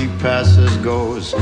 she passes goes,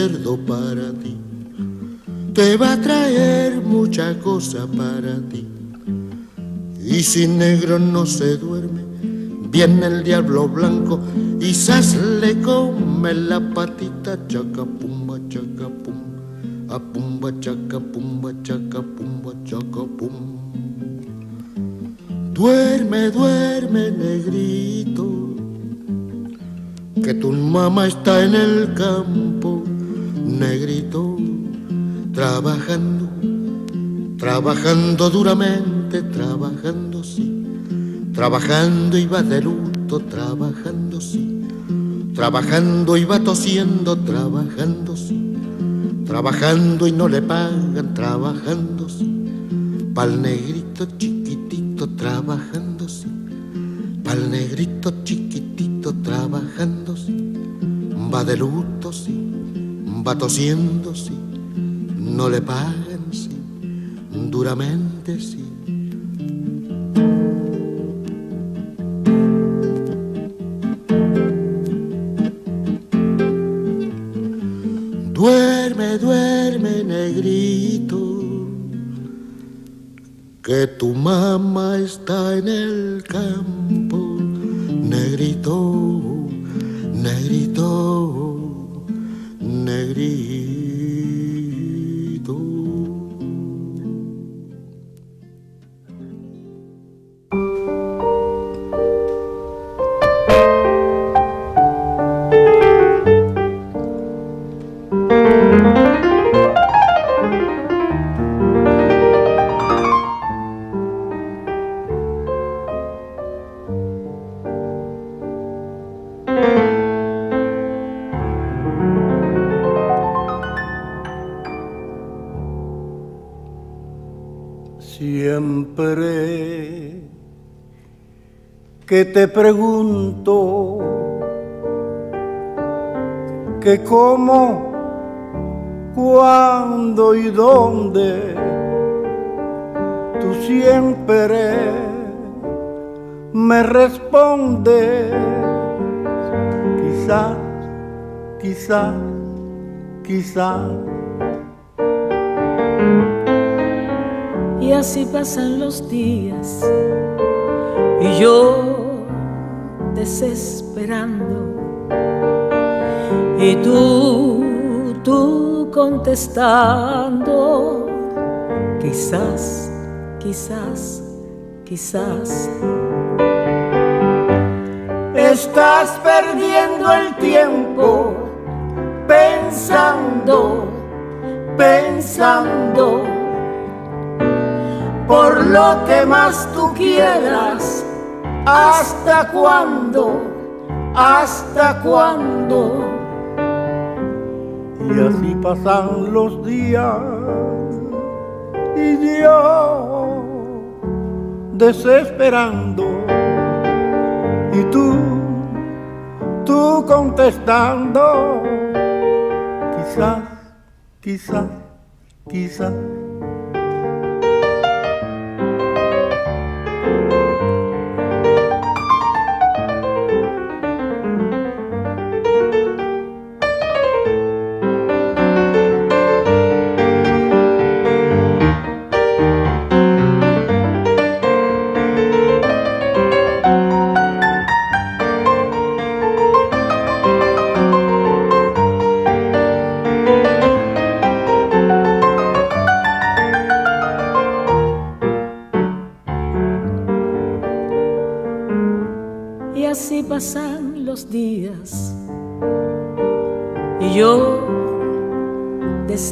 cerdo para ti, te va a traer mucha cosa para ti. Y si negro no se duerme, viene el diablo blanco y sas le come la patita. Chaca pumba chaca pum a pumba chaca pumba chaca pumba chaca pum Duerme, duerme, negrito, que tu mamá está en el campo, negrito, trabajando, trabajando duramente, trabajando sí, trabajando y va de luto, trabajando sí, trabajando y va tosiendo, trabajando sí, trabajando y no le pagan, trabajando sí, pa'l negrito chiquitito, trabajando sí, pa'l negrito chiquitito, trabajando sí, va de luto sí, va tosiendo sí, no le pagan sí, duramente sí. Duerme, duerme, negrito, que tu mamá está en el campo, te pregunto que cómo, cuándo y dónde tú siempre me respondes. Quizá, quizá, quizá. Y así pasan los días y yo desesperando y tú, tú contestando, quizás, quizás, quizás. Estás perdiendo el tiempo pensando, pensando por lo que más tú quieras ¿Hasta cuándo? ¿Hasta cuándo? Y así pasan los días y yo desesperando y tú, tú contestando, quizás, quizás, quizás.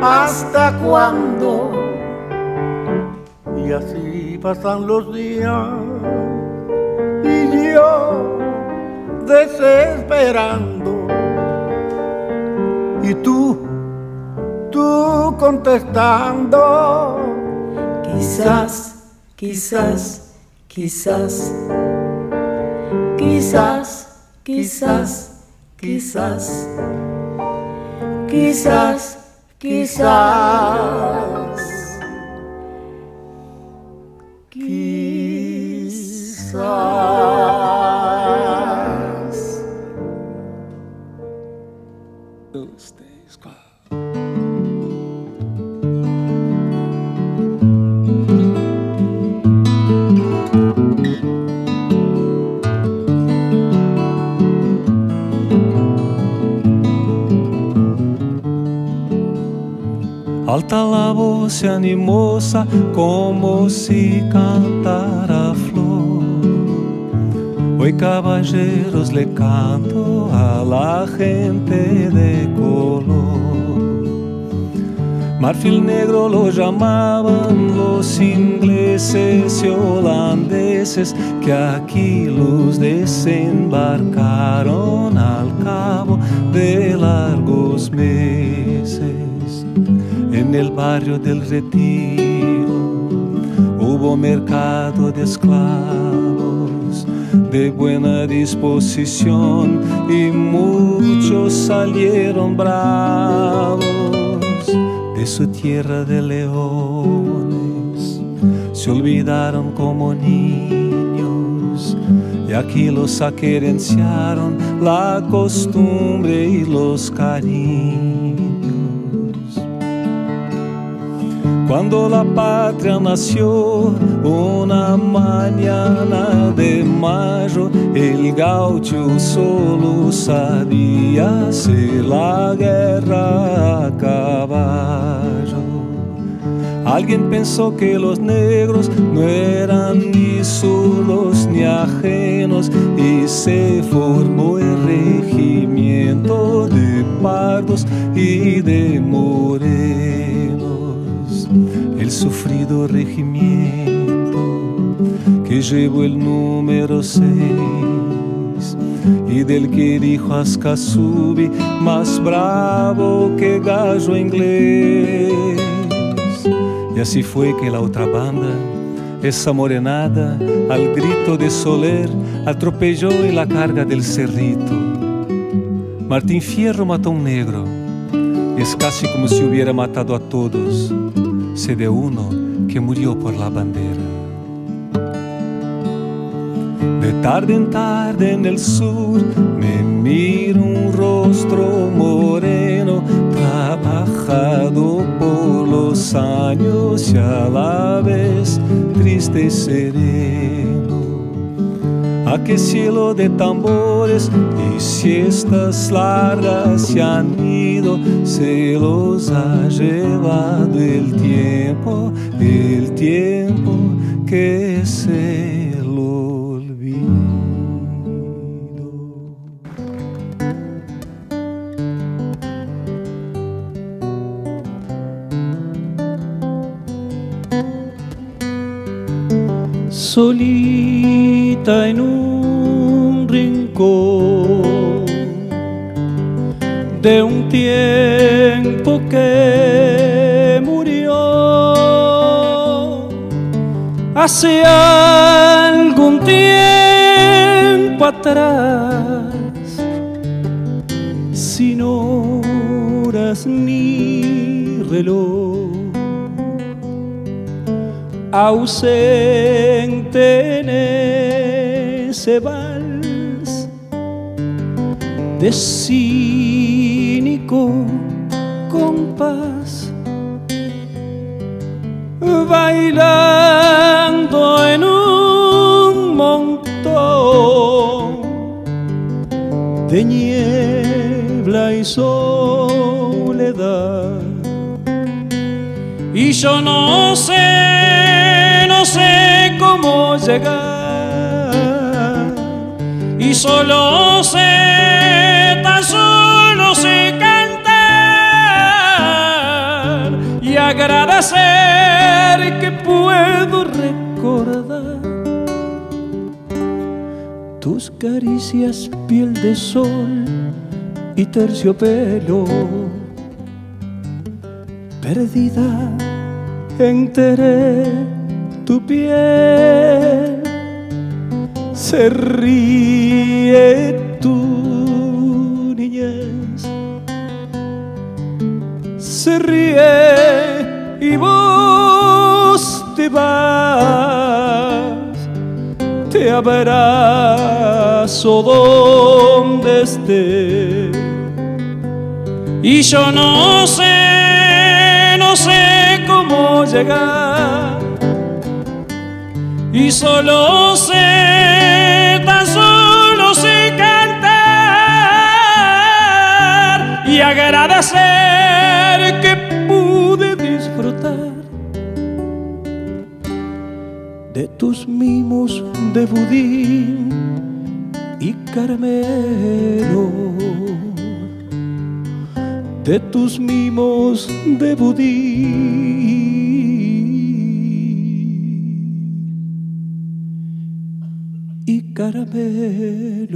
hasta cuándo y así pasan los días y yo desesperando. Y tú, tú contestando. Quizás, quizás, quizás, quizás, quizás, quizás, quizás, quizás. Kisah Alta la voz animosa como si cantara flor. Hoy caballeros le canto a la gente de color. Marfil negro lo llamaban los ingleses y holandeses que aquí los desembarcaron al cabo de largos meses en el barrio del retiro hubo mercado de esclavos de buena disposición y muchos salieron bravos de su tierra de leones. Se olvidaron como niños y aquí los aquerenciaron la costumbre y los cariños Cuando la patria nació, una mañana de mayo, el gaucho solo sabía si la guerra a caballo. Alguien pensó que los negros no eran ni solos ni ajenos y se formó el regimiento de pardos y de morenos, el sufrido regimiento que llevó el número seis y del que dijo Ascasubi más bravo que gallo inglés. Y así fue que la otra banda esa morenada, al grito de Soler, atropelló en la carga del cerrito. Martín Fierro mató a un negro. Es casi como si hubiera matado a todos. Se de uno que murió por la bandera. De tarde en tarde en el sur me miro un rostro moreno trabajado por los años y a la vez triste y sereno. A qué cielo de tambores y siestas largas se han ido, se los ha llevado el tiempo, el tiempo que se solita en un rincón de un tiempo que murió. Hace algún tiempo atrás sin horas ni reloj ausente en ese vals de cínico compás, bailando en un montón de niebla y soledad. Y yo no sé, sé cómo llegar. Y solo sé, tan solo sé cantar y agradecer que puedo recordar tus caricias, piel de sol y terciopelo perdida enteré tu piel, se ríe tu niñez, se ríe y vos te vas, te abrazo donde esté. Y yo no sé, no sé cómo llegar. Y solo sé, tan solo sé cantar y agradecer que pude disfrutar de tus mimos de budín y caramelo de tus mimos de budí. Y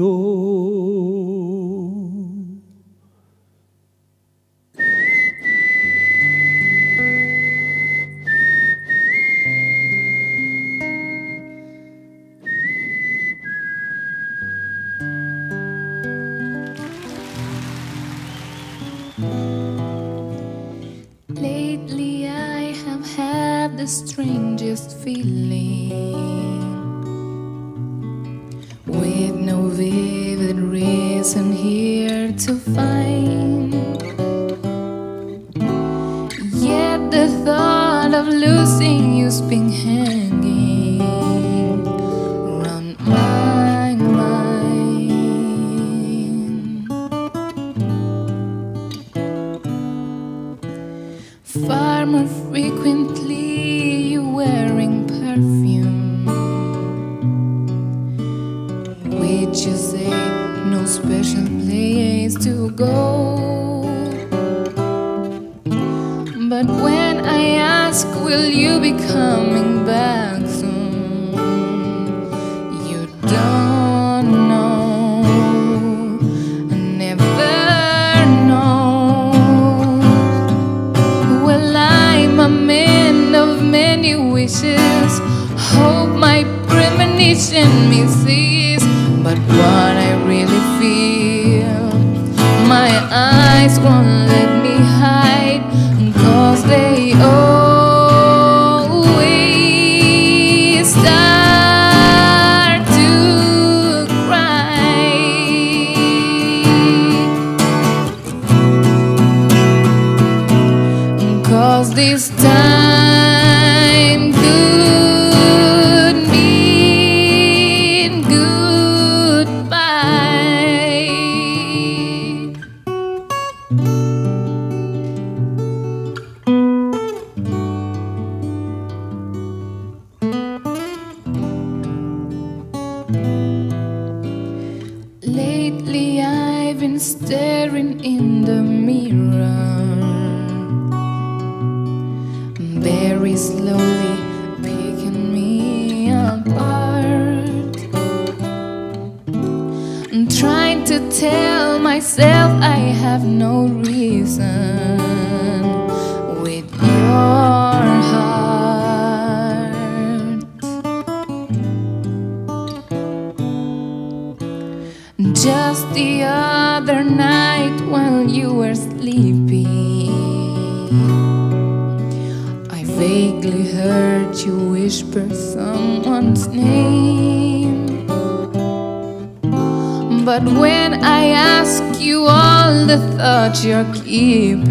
But when I ask you all the thoughts you're keeping,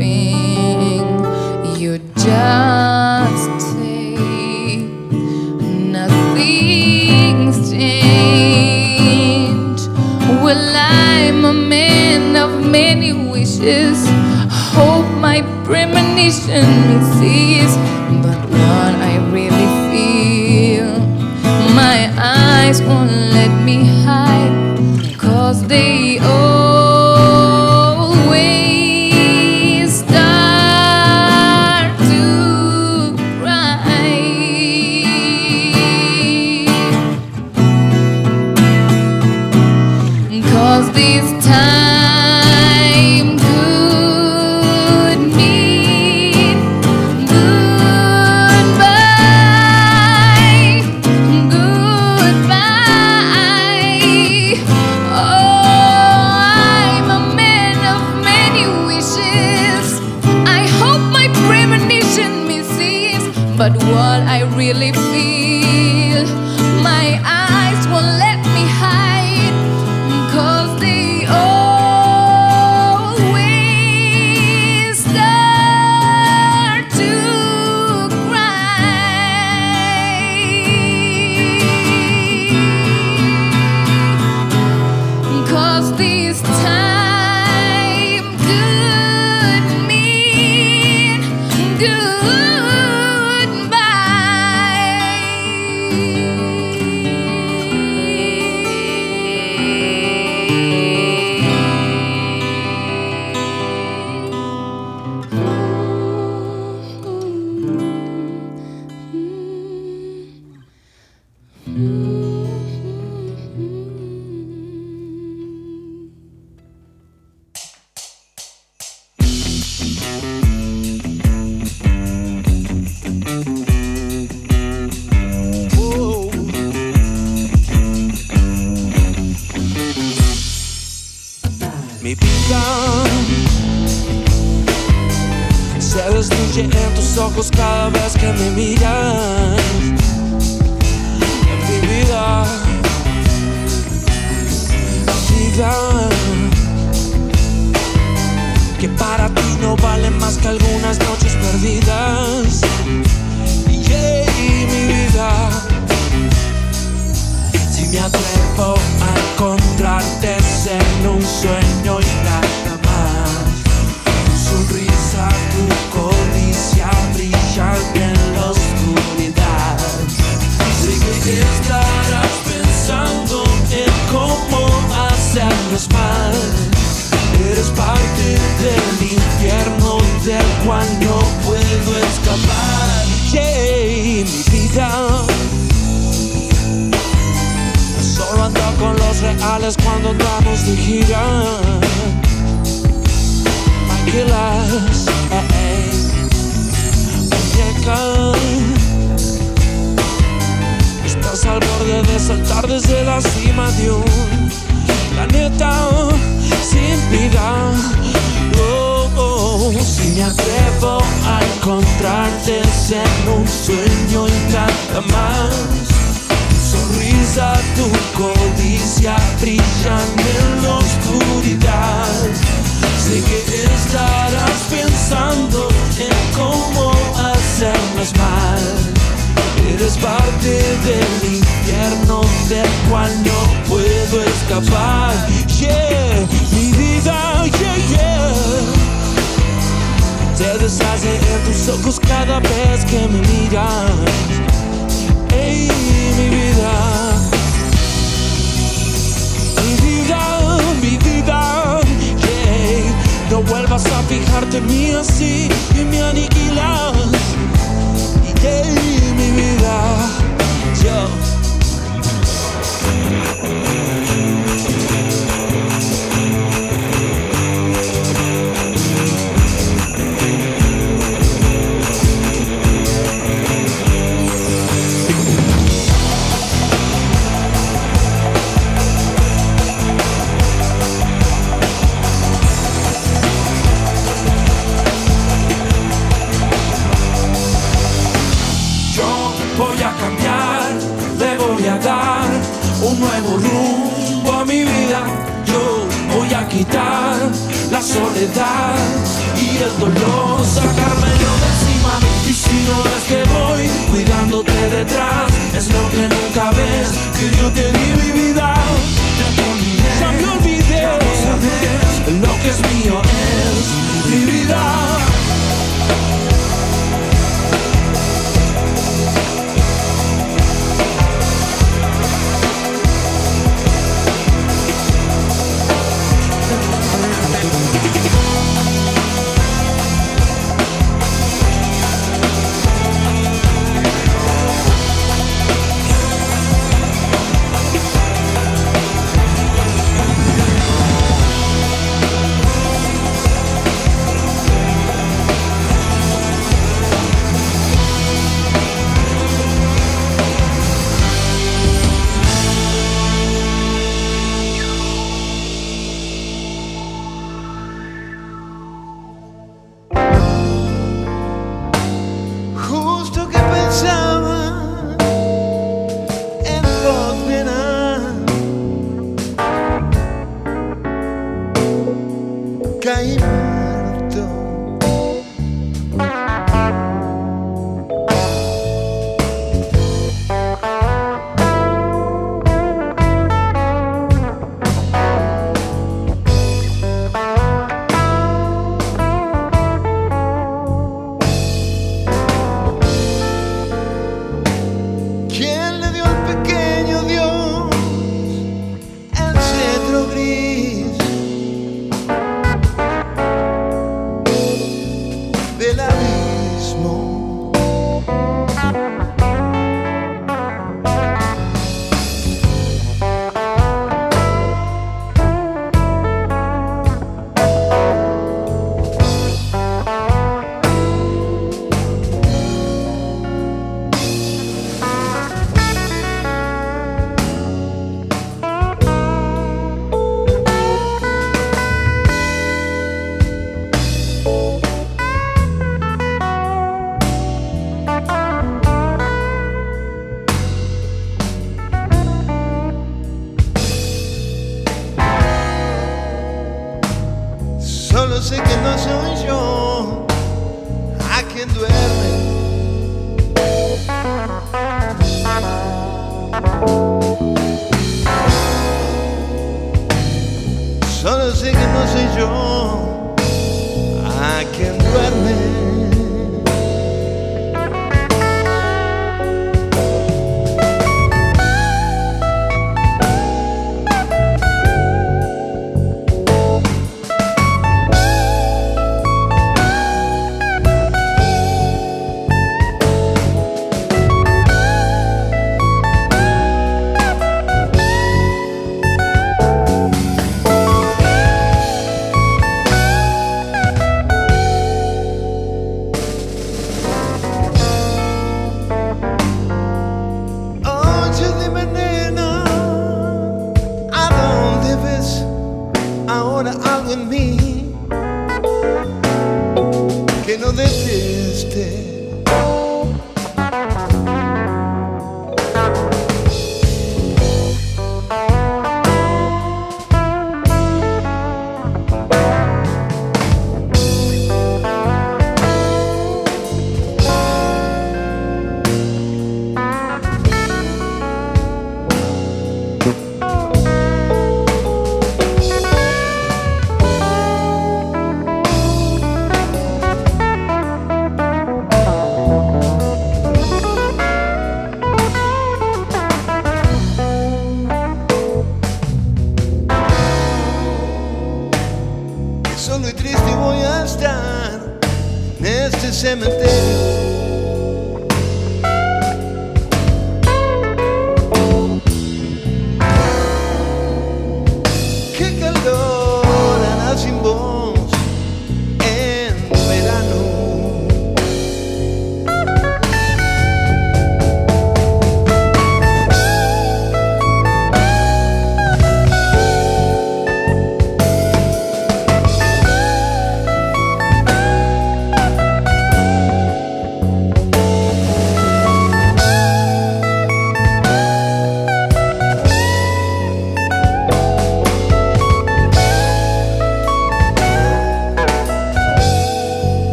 you just say nothing's changed. Well, I'm a man of many wishes. Hope my premonition sees, but what I really feel, my eyes won't let me hide. Saltar desde la cima de un planeta sin vida. Oh, oh, si me atrevo a encontrarte en un sueño y nada más. Tu sonrisa, tu codicia brillan en la oscuridad. Sé que estarás pensando en cómo hacernos mal. Eres parte del infierno del cual no puedo escapar. Yeah, mi vida, yeah, yeah. Se deshace en tus ojos cada vez que me miras. Ey, mi vida. Mi vida, mi vida, yeah. No vuelvas a fijarte en mí así y me aniquilas. Yeah, vida, yo. Soledad y el dolor, sacármelo de encima. Y si no es que voy cuidándote detrás, es lo que nunca ves, que yo te di mi vida. Ya olvidé, ya me olvidé, no sabes lo que es mío es mi vida.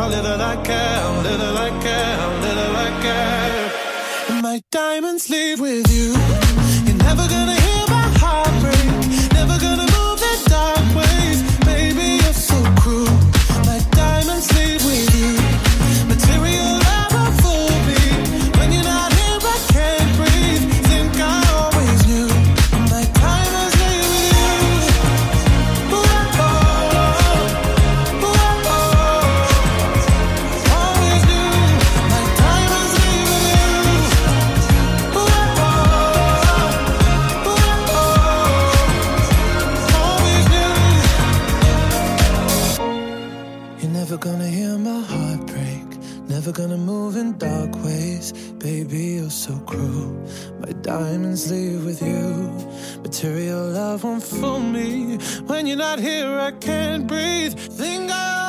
How little I care, how little I care, how little I care. My diamonds leave with you. so cruel. My diamonds leave with you. Material love won't fool me. When you're not here, I can't breathe. Think I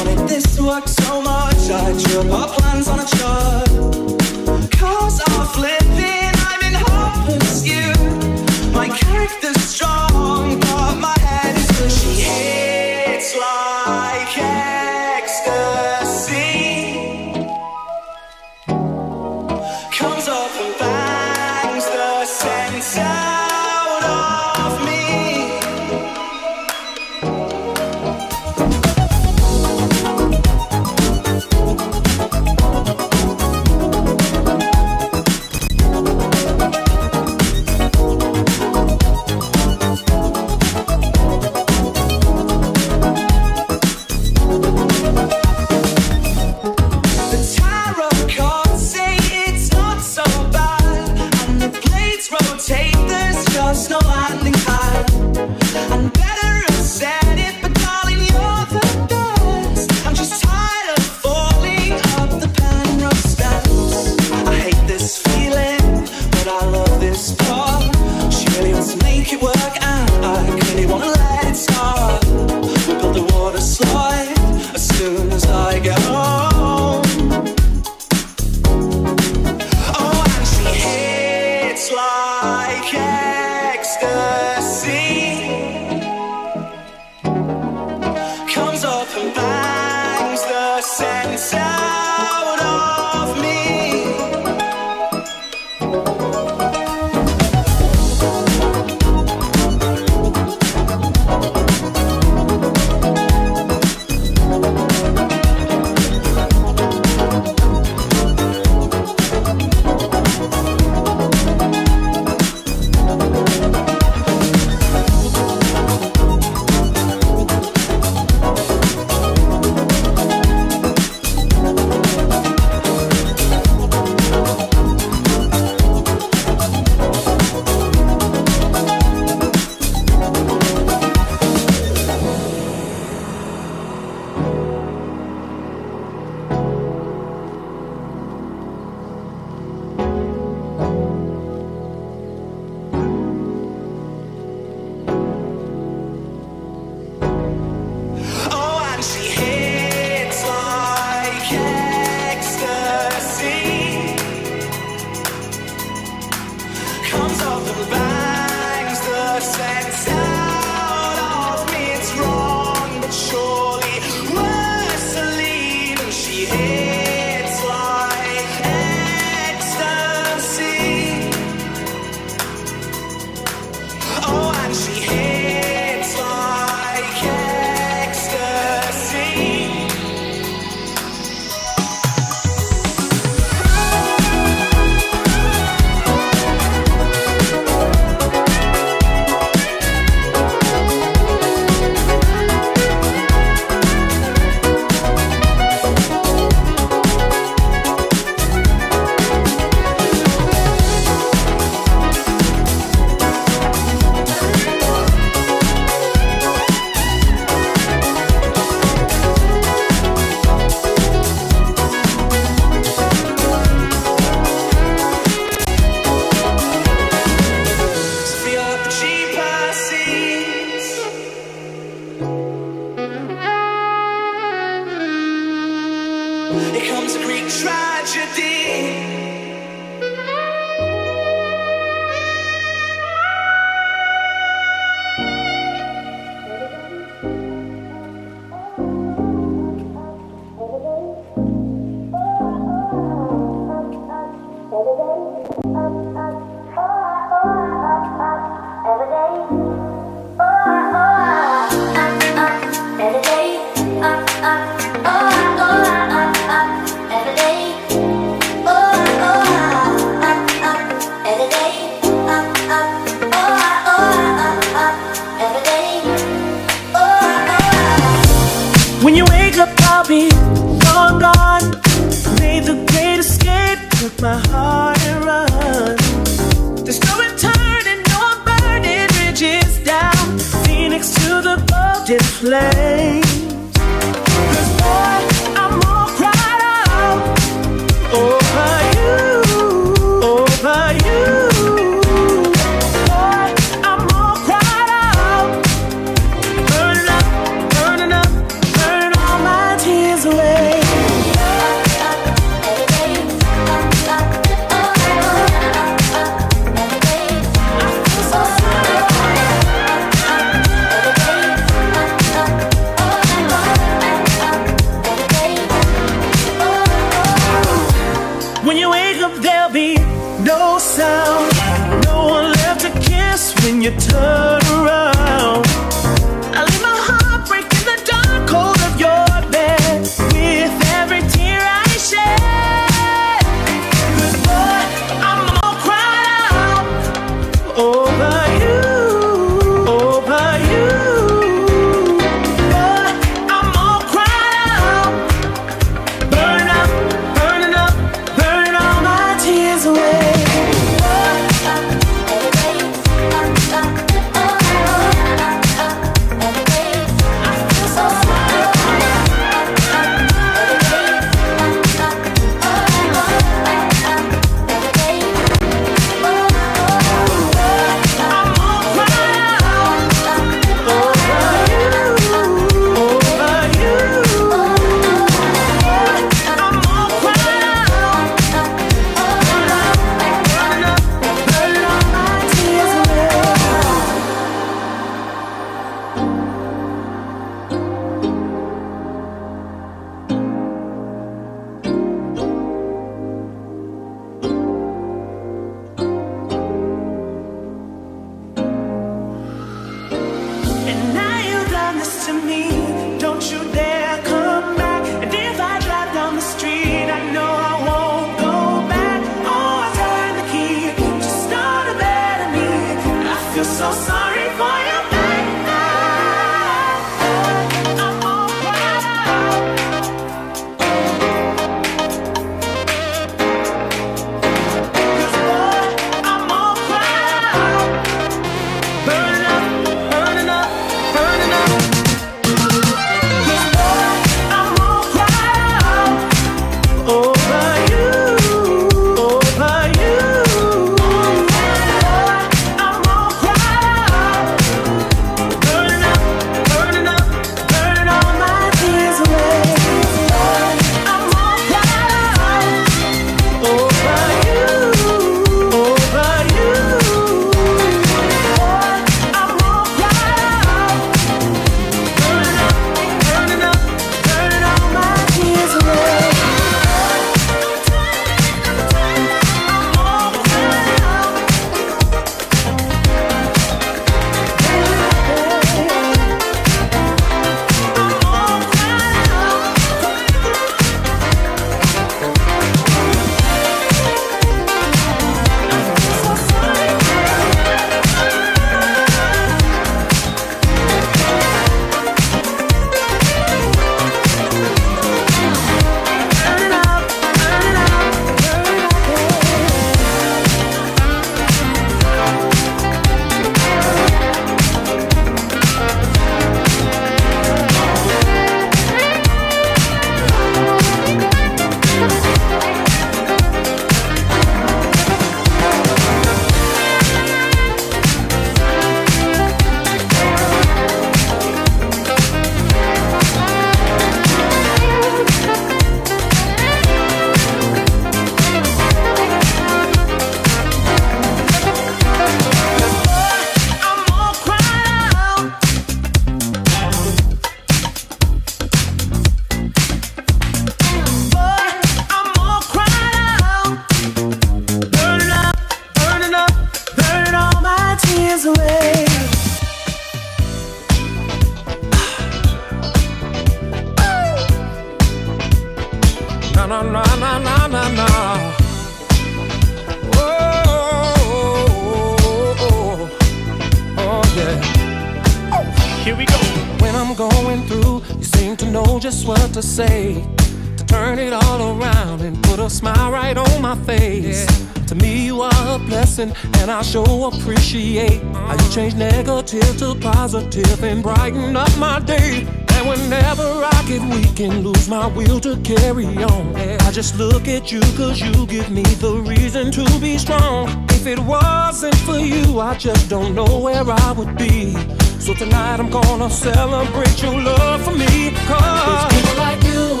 positive and brighten up my day. And whenever I get weak and lose my will to carry on, I just look at you cause you give me the reason to be strong. If it wasn't for you, I just don't know where I would be. So tonight I'm gonna celebrate your love for me. Cause it's people like you.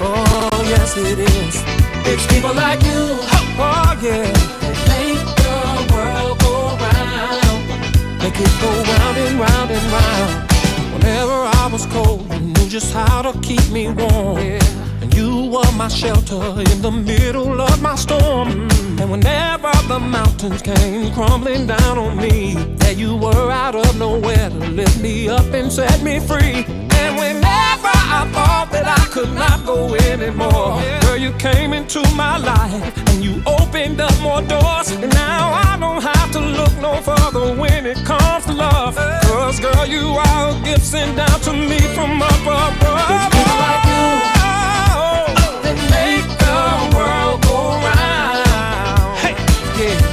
Oh, it is. It's people like you, oh yeah. could go round and round and round. Whenever I was cold, you knew just how to keep me warm. Yeah. And you were my shelter in the middle of my storm. Mm. And whenever the mountains came crumbling down on me, there you were out of nowhere to lift me up and set me free. And whenever I thought that I could not go anymore, yeah. girl, you came into my life and you opened up more doors. And now I don't have to look no further when it comes to love. Cause, girl, you are a gift sent down to me from up above. It's people like you oh, that make the world go round. Hey, yeah.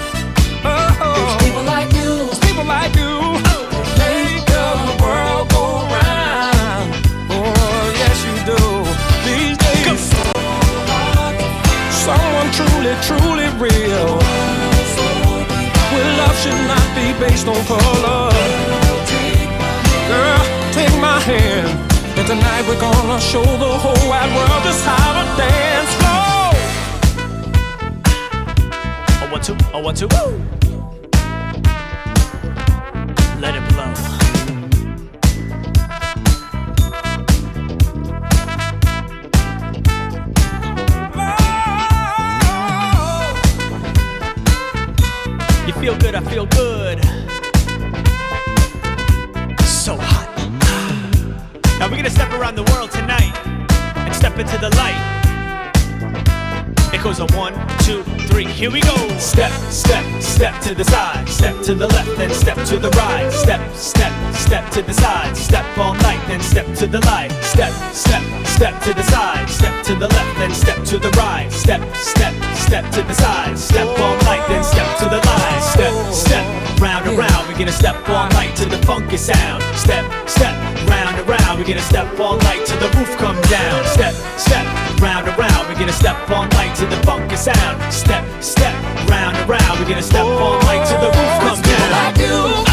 Should not be based on color. Girl, take my hand. And tonight we're gonna show the whole wide world just how to dance floor. Oh, one, two, oh, one, two, woo! Feel good. So hot. Now we're gonna step around the world tonight and step into the light. Goes a one, two, three, here we go. Step, step, step to the side. Step to the left, then step to the right. Step, step, step to the side. Step all night, then step to the light. Step, step, step to the side. Step to the left, then step to the right. Step, step, step to the side. Step all night, then step to the light. Step, step, round and round. We're gonna step all night to the funky sound. Step, step, round and round. We're gonna step all night till the roof come down. Step, step, round and round. We're gonna step on light to the funky sound. Step, step, round and round. We're gonna step on light till the roof comes down. Like you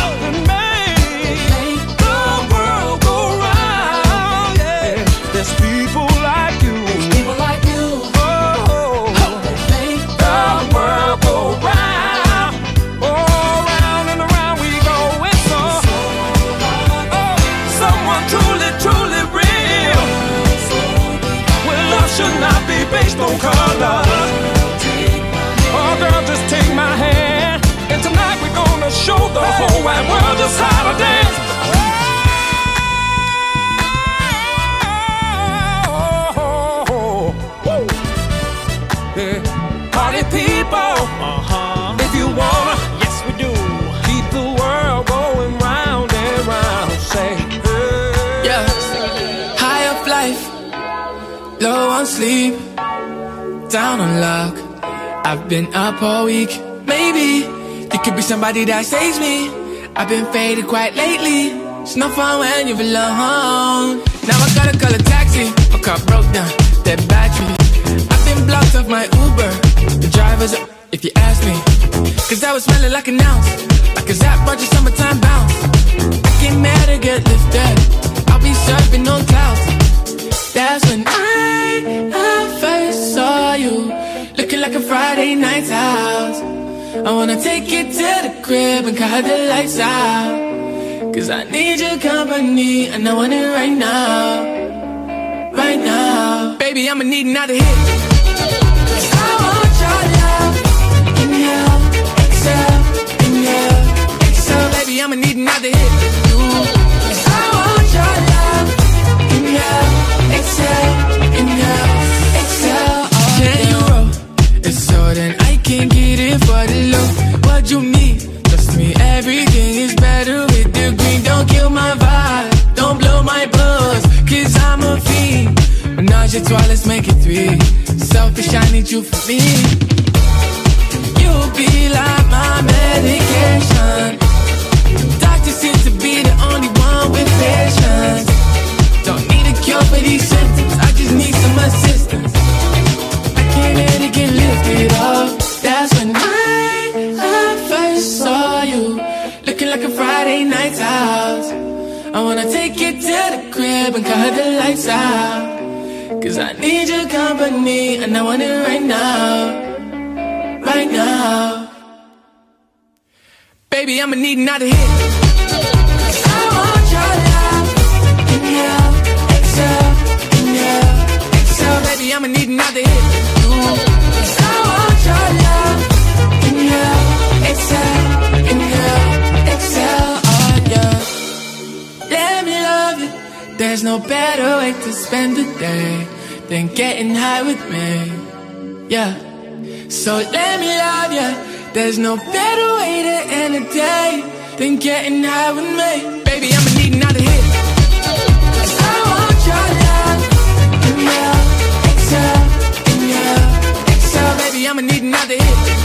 whole wide world just how to dance. Oh, woo. Yeah. Party people, Uh-huh. if you wanna Yes, we do. keep the world going round and round, say, hey. Yeah. High up life, low on sleep, down on luck. I've been up all week. Maybe you could be somebody that saves me. I've been faded quite lately. It's no fun when you're alone. Now I gotta call a taxi. My car broke down, that battery. I've been blocked off my Uber. The driver's up, if you ask me. Cause I was smelling like an ounce. Like a Zap Roger summertime bounce. I get mad to get lifted. I'll be surfing on clouds. That's when I, I first saw you. Looking like a Friday night's house. I wanna take you to the crib and cut the lights out. Cause I need your company and I want it right now. Right now. Baby, I'ma need another hit. 'Cause I want your love. Inhale, exhale, inhale, exhale. Baby, I'ma need another hit. 'Cause I want your love. Inhale, exhale, inhale, exhale. Can you roll? It's I can get for the low. What you need? Trust me, everything is better with the green. Don't kill my vibe. Don't blow my buzz. Cause I'm a fiend. Menage a trois, let's make it three. Selfish, I need you for me. You'll be like my medication. Doctor seems to be the only one with patience. Don't need a cure for these symptoms. I just need some assistance. Like a Friday night house. I wanna take you to the crib and cut the lights out. Cause I need your company and I want it right now. Right now. Baby, I'ma need another hit. Day than getting high with me. Yeah. So let me love ya. There's no better way to end a day than getting high with me. Baby, I'ma need another hit. I want your love. Inhale, exhale, inhale, exhale. Baby, I'ma need another hit.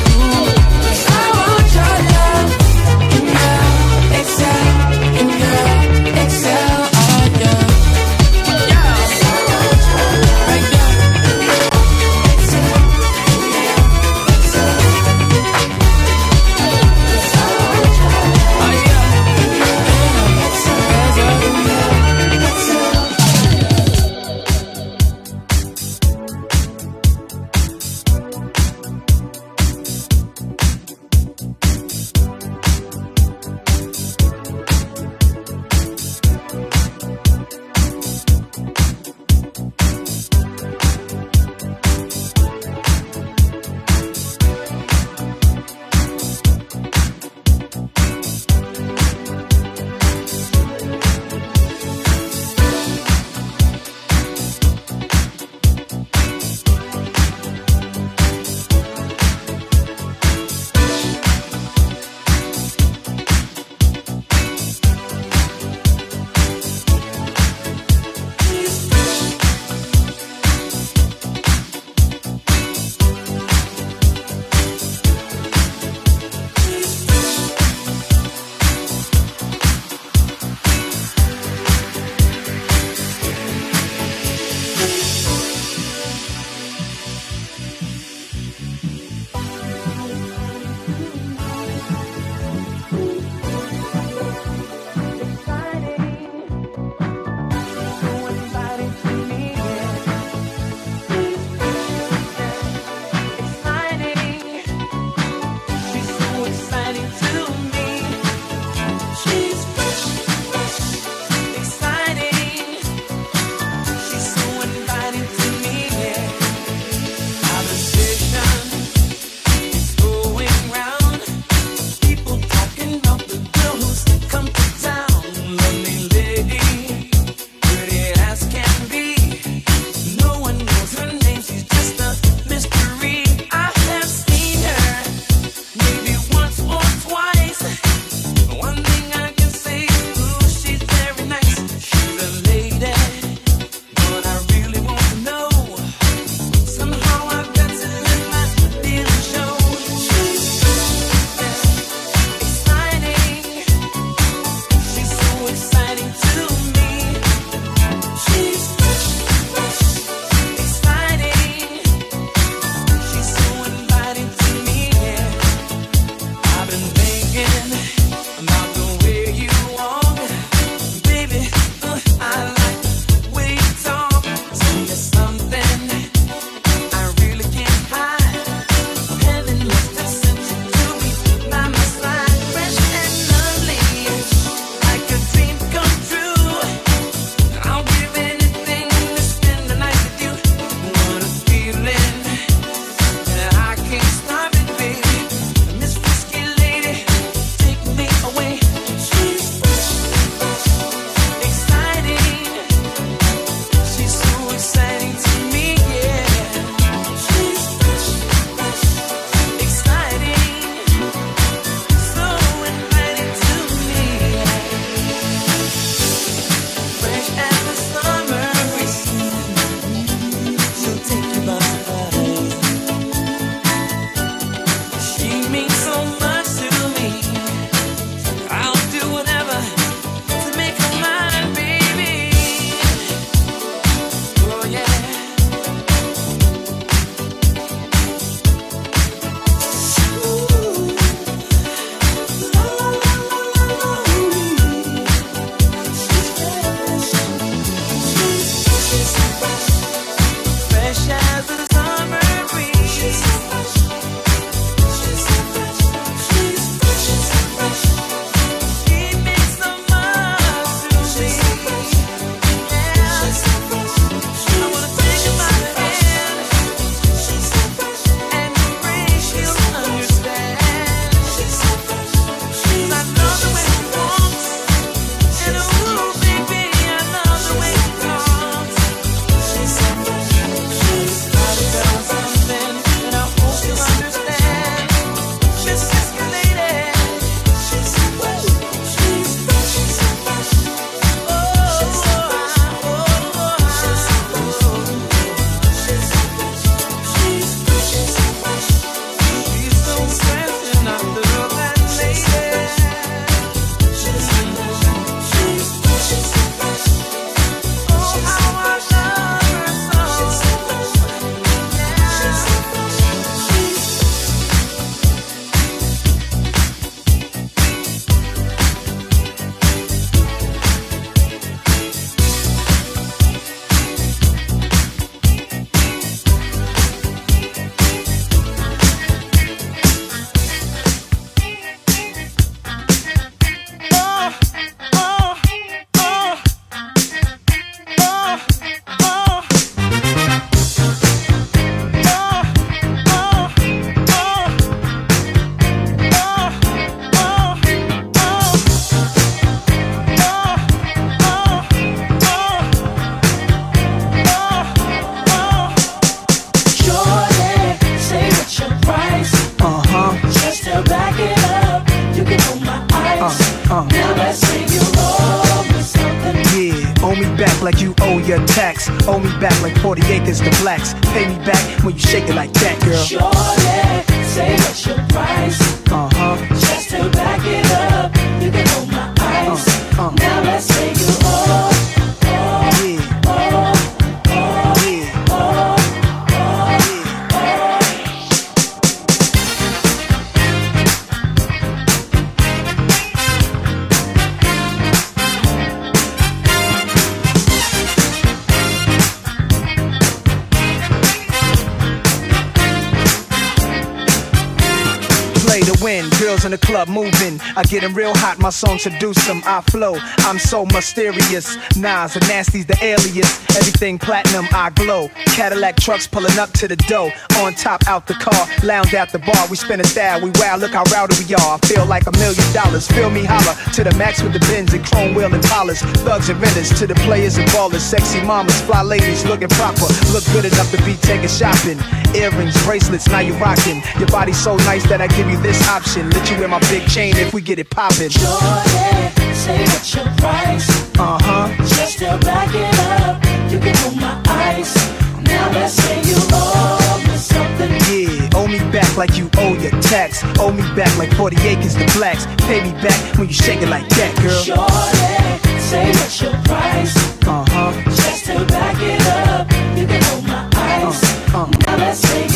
I get real hot, my song seduce seduce 'em. I flow, I'm so mysterious. Nas and Nasty's the alias. Everything platinum, I glow. Cadillac trucks pulling up to the door. On top, out the car, lounge at the bar. We spin a style, we wow, look how rowdy we are. I feel like a million dollars. Feel me holler to the max with the bins and chrome wheel and collars. Thugs and vendors to the players and ballers. Sexy mamas, fly ladies looking proper. Look good enough to be taken shopping. Earrings, bracelets, now you rocking. Your body's so nice that I give you this option. Let you wear my big chain if we get it poppin'. Shorty, say what's your price? Uh huh. Just to back it up, you can hold my eyes. Now let's say you owe me something. Yeah, owe me back like you owe your tax. Owe me back like 40 acres to blacks. Pay me back when you shake it like that, girl. Shorty, say what's your price? Uh huh. Just to back it up, you can hold my eyes. Uh-huh. Now let's say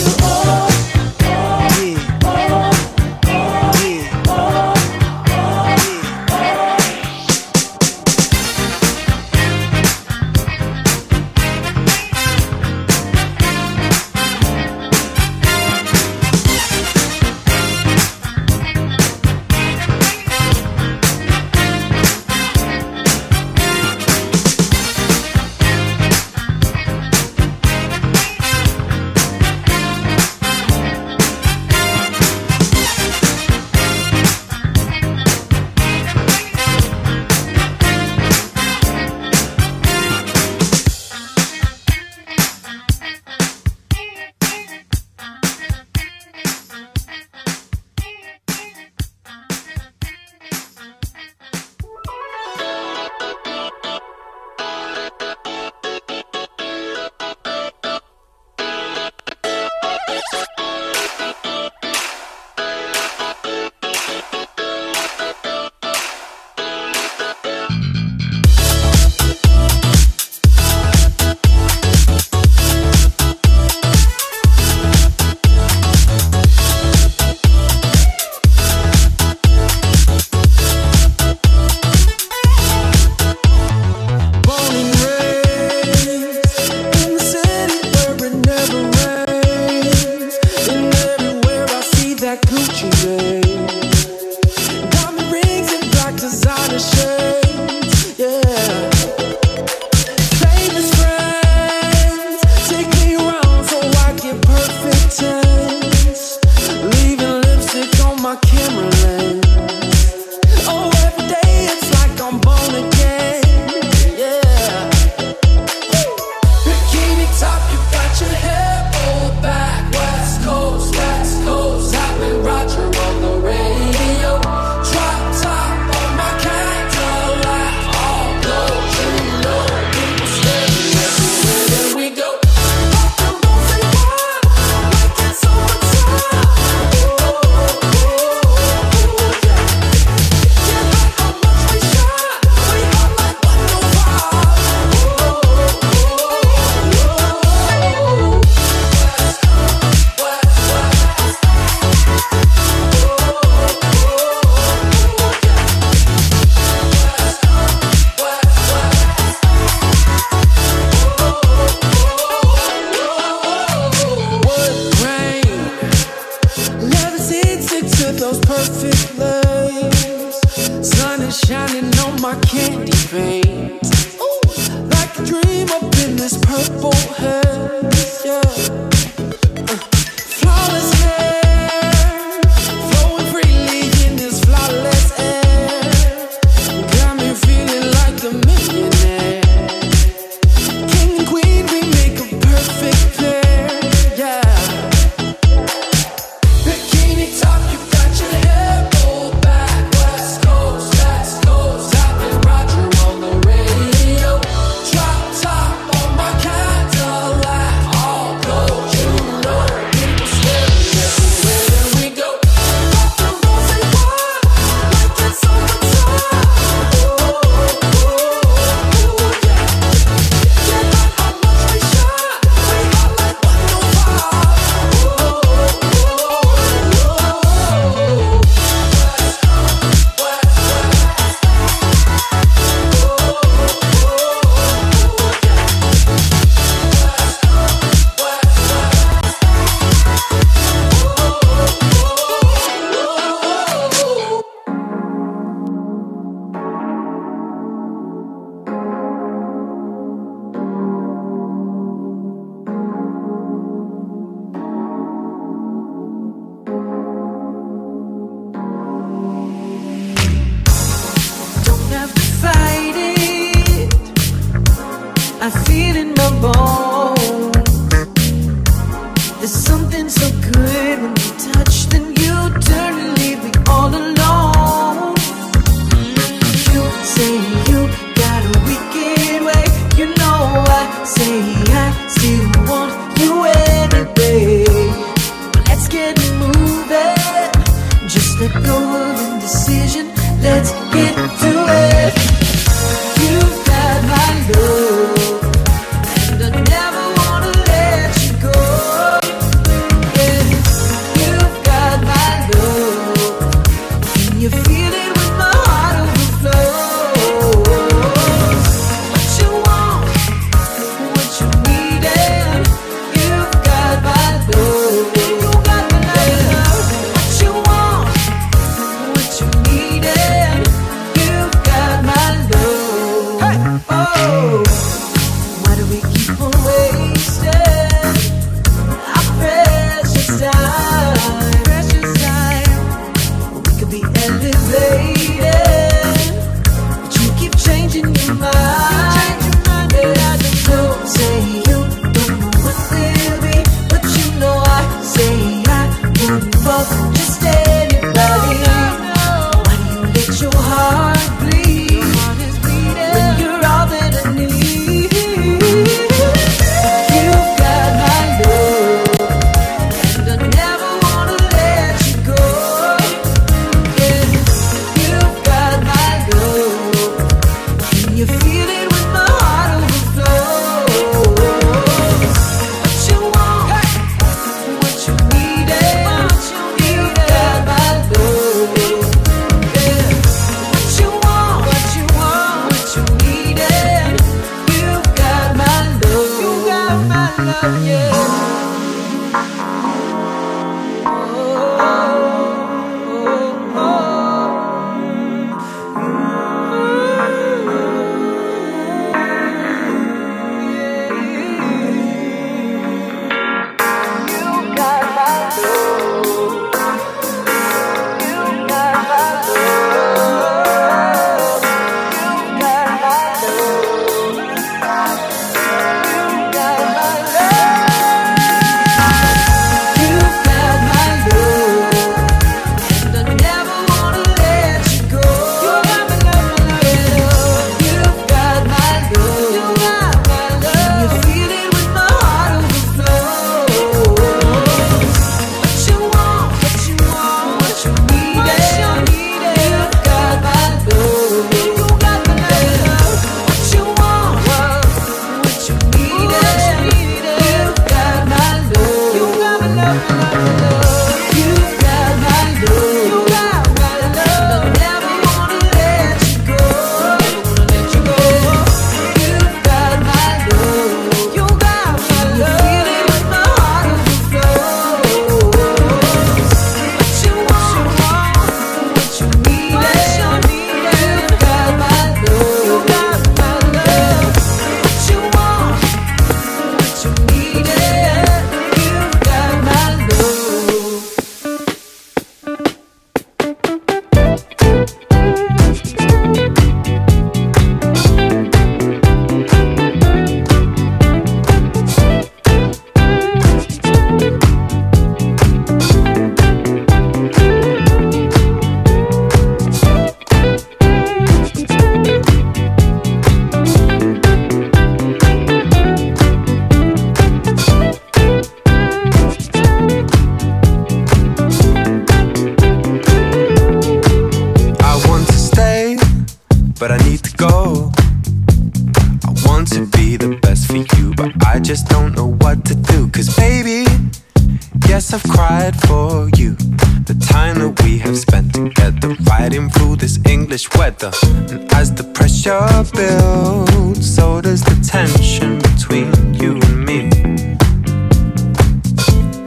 build, so does the tension between you and me.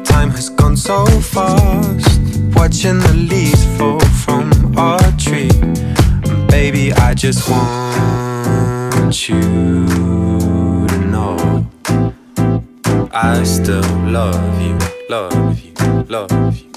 Time has gone so fast, watching the leaves fall from our tree. And baby, I just want you to know I still love you, love you, love you.